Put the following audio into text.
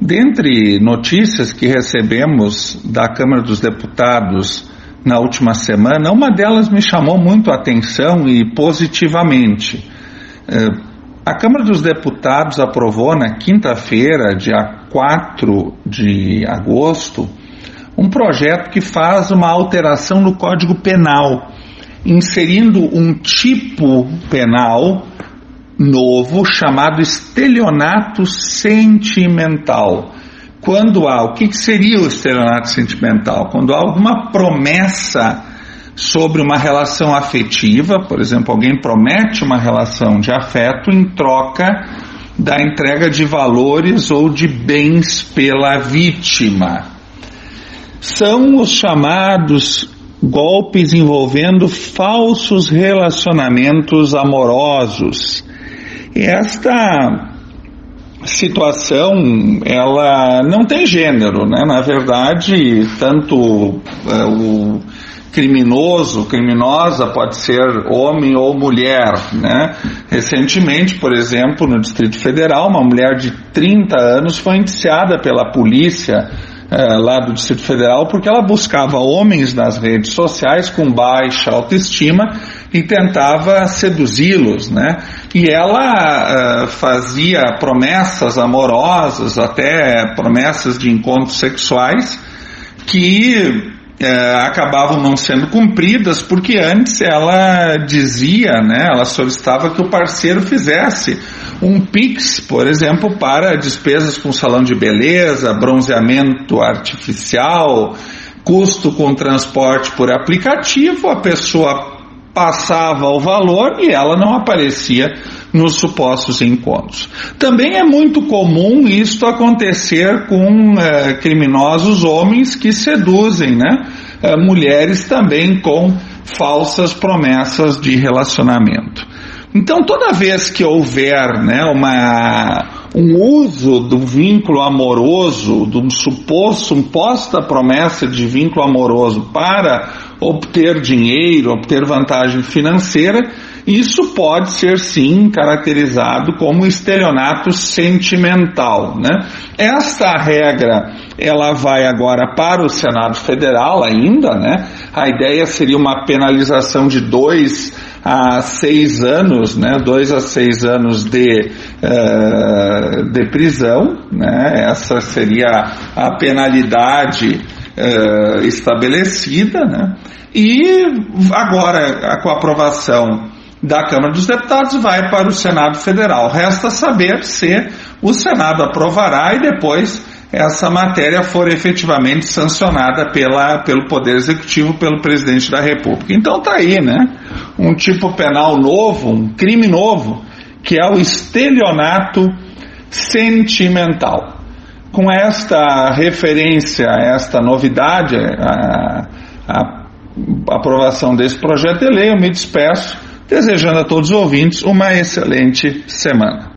Dentre notícias que recebemos da Câmara dos Deputados na última semana, uma delas me chamou muito a atenção e positivamente. Eh, a Câmara dos Deputados aprovou na quinta-feira, dia 4 de agosto, um projeto que faz uma alteração no Código Penal, inserindo um tipo penal novo chamado estelionato sentimental. Quando há, o que, seria o estelionato sentimental? Quando há alguma promessa sobre uma relação afetiva, por exemplo, alguém promete uma relação de afeto em troca da entrega de valores ou de bens pela vítima. São os chamados golpes envolvendo falsos relacionamentos amorosos esta situação ela não tem gênero, né? Na verdade, tanto é, o criminoso, criminosa pode ser homem ou mulher, né? Recentemente, por exemplo, no Distrito Federal, uma mulher de 30 anos foi indiciada pela polícia é, lá do Distrito Federal, porque ela buscava homens nas redes sociais com baixa autoestima e tentava seduzi-los, né? E ela uh, fazia promessas amorosas, até promessas de encontros sexuais, que uh, acabavam não sendo cumpridas, porque antes ela dizia, né? Ela solicitava que o parceiro fizesse um Pix, por exemplo, para despesas com salão de beleza, bronzeamento artificial, custo com transporte por aplicativo, a pessoa passava o valor e ela não aparecia nos supostos encontros. Também é muito comum isto acontecer com é, criminosos homens que seduzem, né? É, mulheres também com falsas promessas de relacionamento. Então, toda vez que houver né, uma, um uso do vínculo amoroso, de um suposto, suposta promessa de vínculo amoroso para obter dinheiro, obter vantagem financeira, isso pode ser sim caracterizado como estelionato sentimental. Né? Esta regra ela vai agora para o Senado Federal ainda, né? A ideia seria uma penalização de dois a seis anos, né, dois a seis anos de, uh, de prisão, né, essa seria a penalidade uh, estabelecida, né, e agora com a aprovação da Câmara dos Deputados vai para o Senado Federal. Resta saber se o Senado aprovará e depois essa matéria for efetivamente sancionada pela, pelo Poder Executivo, pelo Presidente da República. Então está aí, né? Um tipo penal novo, um crime novo, que é o estelionato sentimental. Com esta referência, esta novidade, a, a aprovação desse projeto de lei, eu me despeço, desejando a todos os ouvintes uma excelente semana.